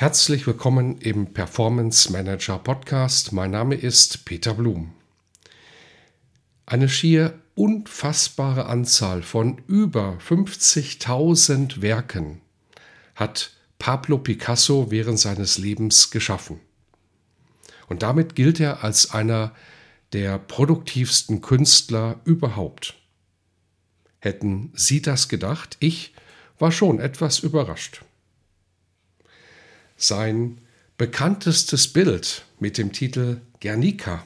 Herzlich willkommen im Performance Manager Podcast. Mein Name ist Peter Blum. Eine schier unfassbare Anzahl von über 50.000 Werken hat Pablo Picasso während seines Lebens geschaffen. Und damit gilt er als einer der produktivsten Künstler überhaupt. Hätten Sie das gedacht? Ich war schon etwas überrascht. Sein bekanntestes Bild mit dem Titel Guernica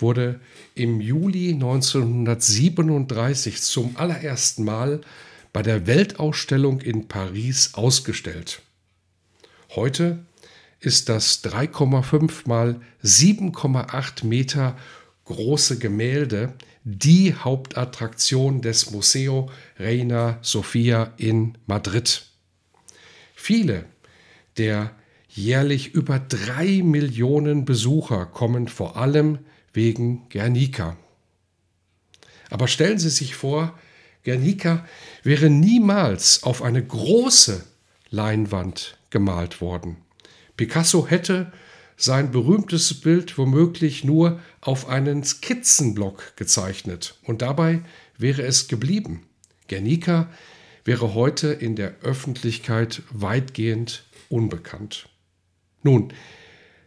wurde im Juli 1937 zum allerersten Mal bei der Weltausstellung in Paris ausgestellt. Heute ist das 3,5 mal 7,8 Meter große Gemälde die Hauptattraktion des Museo Reina Sofia in Madrid. Viele der jährlich über drei Millionen Besucher kommen vor allem wegen Guernica. Aber stellen Sie sich vor, Guernica wäre niemals auf eine große Leinwand gemalt worden. Picasso hätte sein berühmtes Bild womöglich nur auf einen Skizzenblock gezeichnet und dabei wäre es geblieben. Guernica wäre heute in der Öffentlichkeit weitgehend unbekannt. Nun,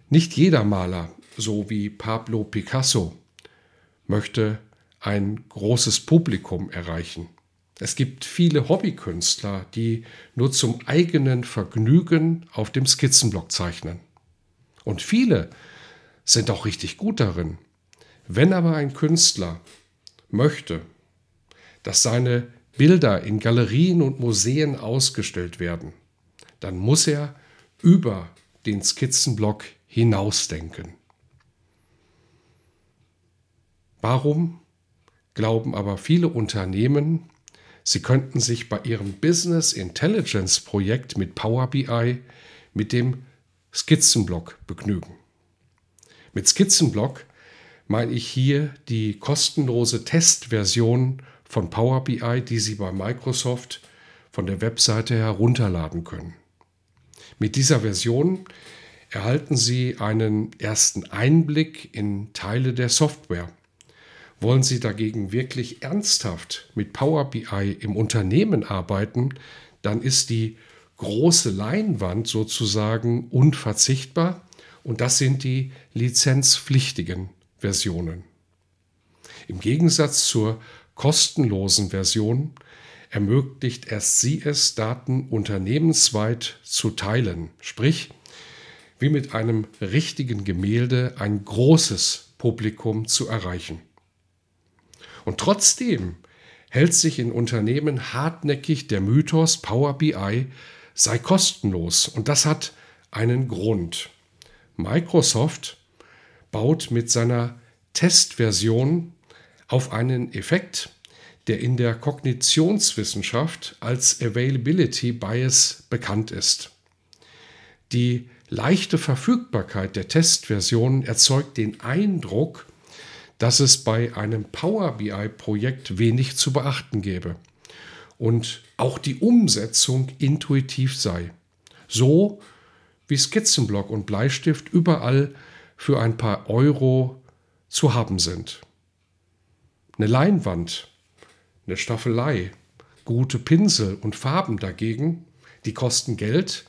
nicht jeder Maler, so wie Pablo Picasso, möchte ein großes Publikum erreichen. Es gibt viele Hobbykünstler, die nur zum eigenen Vergnügen auf dem Skizzenblock zeichnen. Und viele sind auch richtig gut darin. Wenn aber ein Künstler möchte, dass seine Bilder in Galerien und Museen ausgestellt werden, dann muss er über den Skizzenblock hinausdenken. Warum glauben aber viele Unternehmen, sie könnten sich bei ihrem Business Intelligence Projekt mit Power BI mit dem Skizzenblock begnügen? Mit Skizzenblock meine ich hier die kostenlose Testversion von Power BI, die Sie bei Microsoft von der Webseite herunterladen können. Mit dieser Version erhalten Sie einen ersten Einblick in Teile der Software. Wollen Sie dagegen wirklich ernsthaft mit Power BI im Unternehmen arbeiten, dann ist die große Leinwand sozusagen unverzichtbar und das sind die lizenzpflichtigen Versionen. Im Gegensatz zur kostenlosen Version ermöglicht erst sie es, Daten unternehmensweit zu teilen, sprich wie mit einem richtigen Gemälde ein großes Publikum zu erreichen. Und trotzdem hält sich in Unternehmen hartnäckig der Mythos Power BI sei kostenlos und das hat einen Grund. Microsoft baut mit seiner Testversion auf einen Effekt, der in der Kognitionswissenschaft als Availability Bias bekannt ist. Die leichte Verfügbarkeit der Testversion erzeugt den Eindruck, dass es bei einem Power BI-Projekt wenig zu beachten gäbe und auch die Umsetzung intuitiv sei. So wie Skizzenblock und Bleistift überall für ein paar Euro zu haben sind. Eine Leinwand eine Staffelei. Gute Pinsel und Farben dagegen, die kosten Geld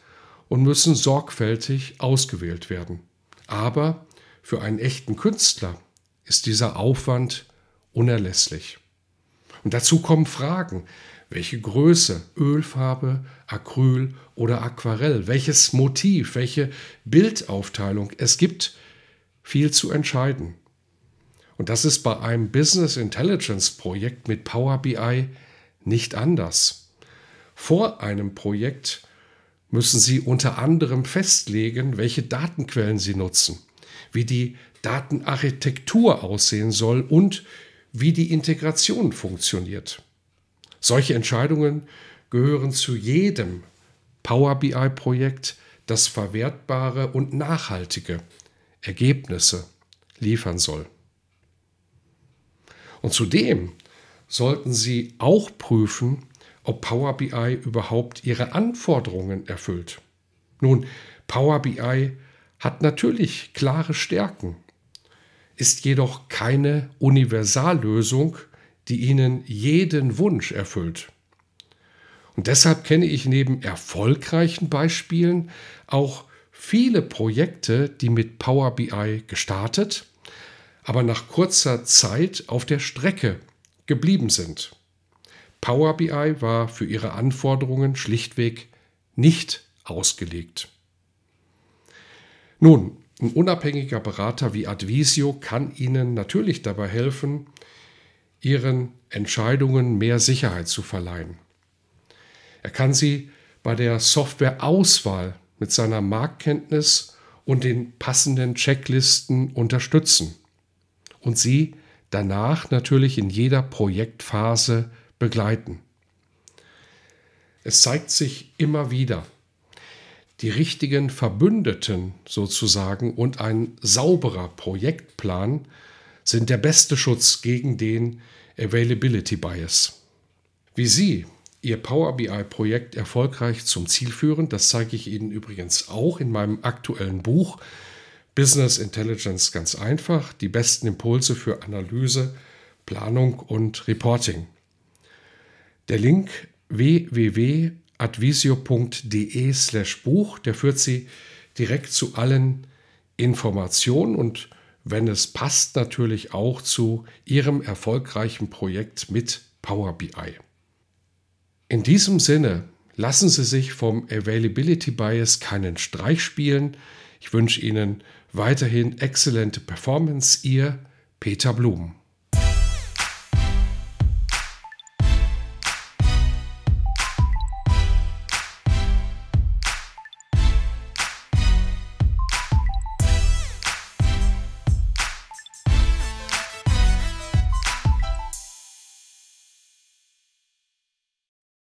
und müssen sorgfältig ausgewählt werden. Aber für einen echten Künstler ist dieser Aufwand unerlässlich. Und dazu kommen Fragen. Welche Größe, Ölfarbe, Acryl oder Aquarell, welches Motiv, welche Bildaufteilung. Es gibt viel zu entscheiden. Und das ist bei einem Business Intelligence Projekt mit Power BI nicht anders. Vor einem Projekt müssen Sie unter anderem festlegen, welche Datenquellen Sie nutzen, wie die Datenarchitektur aussehen soll und wie die Integration funktioniert. Solche Entscheidungen gehören zu jedem Power BI-Projekt, das verwertbare und nachhaltige Ergebnisse liefern soll. Und zudem sollten Sie auch prüfen, ob Power BI überhaupt Ihre Anforderungen erfüllt. Nun, Power BI hat natürlich klare Stärken, ist jedoch keine Universallösung, die Ihnen jeden Wunsch erfüllt. Und deshalb kenne ich neben erfolgreichen Beispielen auch viele Projekte, die mit Power BI gestartet, aber nach kurzer Zeit auf der Strecke geblieben sind. Power BI war für ihre Anforderungen schlichtweg nicht ausgelegt. Nun, ein unabhängiger Berater wie Advisio kann Ihnen natürlich dabei helfen, Ihren Entscheidungen mehr Sicherheit zu verleihen. Er kann Sie bei der Softwareauswahl mit seiner Marktkenntnis und den passenden Checklisten unterstützen und Sie danach natürlich in jeder Projektphase begleiten. Es zeigt sich immer wieder, die richtigen Verbündeten sozusagen und ein sauberer Projektplan sind der beste Schutz gegen den Availability Bias. Wie Sie Ihr Power BI-Projekt erfolgreich zum Ziel führen, das zeige ich Ihnen übrigens auch in meinem aktuellen Buch Business Intelligence ganz einfach, die besten Impulse für Analyse, Planung und Reporting. Der Link www.advisio.de slash Buch, der führt Sie direkt zu allen Informationen und wenn es passt, natürlich auch zu Ihrem erfolgreichen Projekt mit Power BI. In diesem Sinne, lassen Sie sich vom Availability Bias keinen Streich spielen. Ich wünsche Ihnen weiterhin exzellente Performance. Ihr Peter Blum.